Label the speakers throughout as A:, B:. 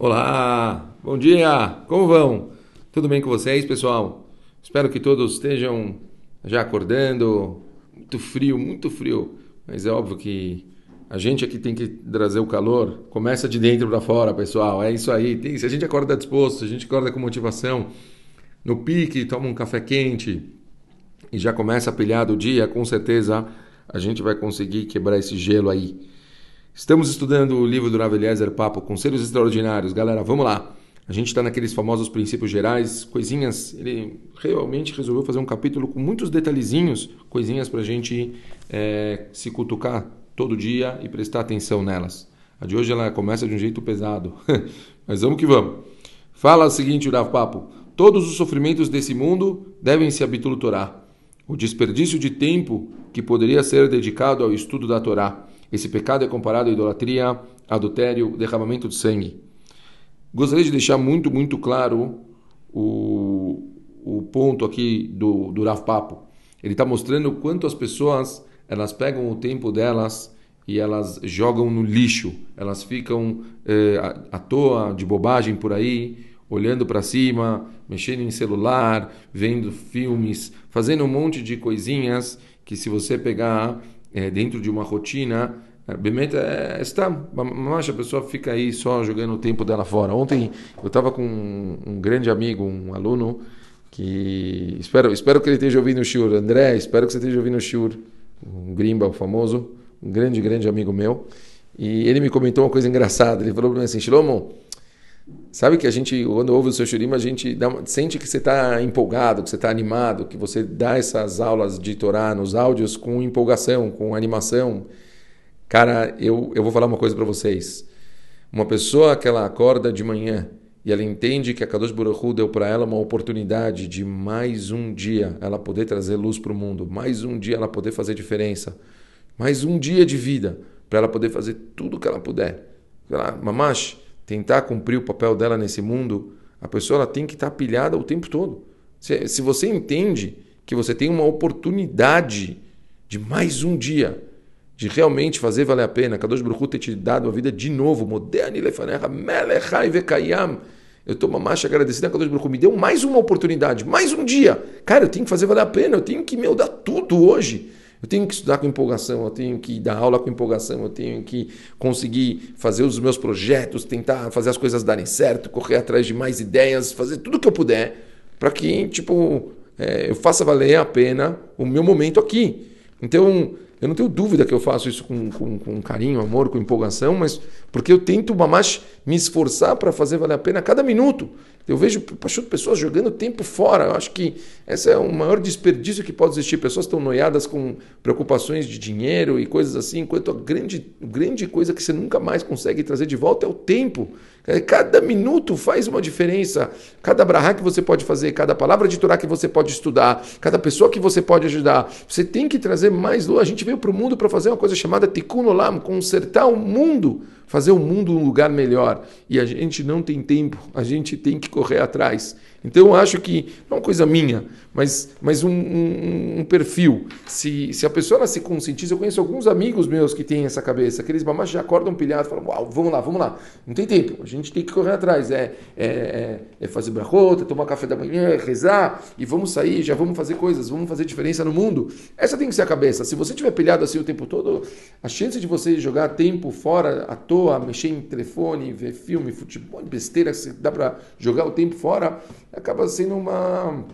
A: Olá, bom dia, como vão? Tudo bem com vocês, pessoal? Espero que todos estejam já acordando. Muito frio, muito frio, mas é óbvio que a gente aqui tem que trazer o calor. Começa de dentro para fora, pessoal. É isso aí. Tem, se a gente acorda disposto, se a gente acorda com motivação, no pique, toma um café quente e já começa a pilhar do dia, com certeza a gente vai conseguir quebrar esse gelo aí. Estamos estudando o livro do Rav Eliezer Papo, Conselhos Extraordinários. Galera, vamos lá. A gente está naqueles famosos princípios gerais, coisinhas. Ele realmente resolveu fazer um capítulo com muitos detalhezinhos, coisinhas para a gente é, se cutucar todo dia e prestar atenção nelas. A de hoje ela começa de um jeito pesado, mas vamos que vamos. Fala o seguinte, Rav Papo: todos os sofrimentos desse mundo devem se habituar Torá. O desperdício de tempo que poderia ser dedicado ao estudo da Torá esse pecado é comparado à idolatria, adultério, derramamento de sangue. Gostaria de deixar muito, muito claro o, o ponto aqui do, do Rav Papo. Ele está mostrando quanto as pessoas elas pegam o tempo delas e elas jogam no lixo. Elas ficam eh, à toa, de bobagem por aí, olhando para cima, mexendo em celular, vendo filmes, fazendo um monte de coisinhas que se você pegar é, dentro de uma rotina, Bemet é, está, mas a pessoa fica aí só jogando o tempo dela fora. Ontem eu estava com um, um, grande amigo, um aluno, que espero, espero que ele esteja ouvindo o Shur. André, espero que você esteja ouvindo o Shur. Um Grimba, o famoso, um grande, grande amigo meu. E ele me comentou uma coisa engraçada. Ele falou para mim assim, Shlomo, sabe que a gente, quando ouve o seu Shurim, a gente dá, sente que você está empolgado, que você está animado, que você dá essas aulas de Torá nos áudios com empolgação, com animação. Cara, eu, eu vou falar uma coisa para vocês. Uma pessoa que ela acorda de manhã e ela entende que a Kadosh Baruch deu para ela uma oportunidade de mais um dia ela poder trazer luz para o mundo, mais um dia ela poder fazer diferença, mais um dia de vida para ela poder fazer tudo que ela puder. Mamash, tentar cumprir o papel dela nesse mundo, a pessoa ela tem que estar tá pilhada o tempo todo. Se, se você entende que você tem uma oportunidade de mais um dia de realmente fazer valer a pena. Kadosh Baruch Hu ter te dado a vida de novo. Moderni lefanecha melechai vekayam. Eu estou mamacha agradecido a Kadosh Baruch Hu. Me deu mais uma oportunidade, mais um dia. Cara, eu tenho que fazer valer a pena. Eu tenho que, meu, dar tudo hoje. Eu tenho que estudar com empolgação, eu tenho que dar aula com empolgação, eu tenho que conseguir fazer os meus projetos, tentar fazer as coisas darem certo, correr atrás de mais ideias, fazer tudo que eu puder para que, tipo, é, eu faça valer a pena o meu momento aqui. Então, eu não tenho dúvida que eu faço isso com, com, com carinho, amor, com empolgação, mas porque eu tento mais me esforçar para fazer valer a pena a cada minuto. Eu vejo pessoas jogando tempo fora. Eu acho que esse é o maior desperdício que pode existir. Pessoas estão noiadas com preocupações de dinheiro e coisas assim, enquanto a grande, grande coisa que você nunca mais consegue trazer de volta é o tempo. Cada minuto faz uma diferença. Cada brahá que você pode fazer, cada palavra de Torá que você pode estudar, cada pessoa que você pode ajudar. Você tem que trazer mais luz. A gente veio para o mundo para fazer uma coisa chamada Tikkun Olam, consertar o mundo fazer o mundo um lugar melhor. E a gente não tem tempo, a gente tem que correr atrás. Então eu acho que, não é uma coisa minha, mas, mas um, um, um, perfil. Se, se a pessoa se conscientiza, eu conheço alguns amigos meus que têm essa cabeça, que eles mamás já acordam pilhados, falam, uau, vamos lá, vamos lá. Não tem tempo, a gente tem que correr atrás. É, é, é, é fazer brachota, tomar café da manhã, rezar, e vamos sair, já vamos fazer coisas, vamos fazer diferença no mundo. Essa tem que ser a cabeça. Se você tiver pilhado assim o tempo todo, a chance de você jogar tempo fora à toa, mexer em telefone, ver filme, futebol, besteira, dá para jogar o tempo fora acaba sendo uma,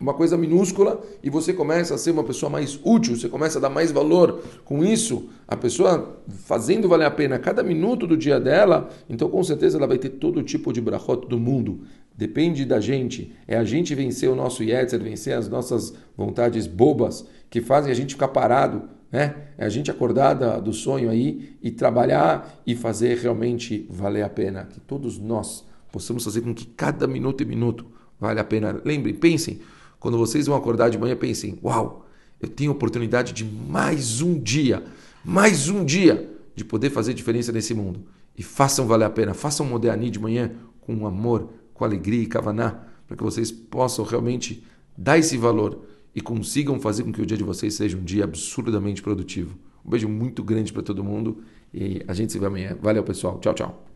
A: uma coisa minúscula e você começa a ser uma pessoa mais útil, você começa a dar mais valor. Com isso, a pessoa fazendo valer a pena cada minuto do dia dela, então com certeza ela vai ter todo tipo de brachot do mundo. Depende da gente. É a gente vencer o nosso yetzer, vencer as nossas vontades bobas que fazem a gente ficar parado, né? É a gente acordar do sonho aí e trabalhar e fazer realmente valer a pena. Que todos nós possamos fazer com que cada minuto e minuto vale a pena. Lembrem, pensem, quando vocês vão acordar de manhã, pensem: uau, eu tenho a oportunidade de mais um dia, mais um dia de poder fazer diferença nesse mundo. E façam valer a pena, façam Moderni de manhã com amor, com alegria e kavaná, para que vocês possam realmente dar esse valor e consigam fazer com que o dia de vocês seja um dia absurdamente produtivo. Um beijo muito grande para todo mundo e a gente se vê amanhã. Valeu, pessoal. Tchau, tchau.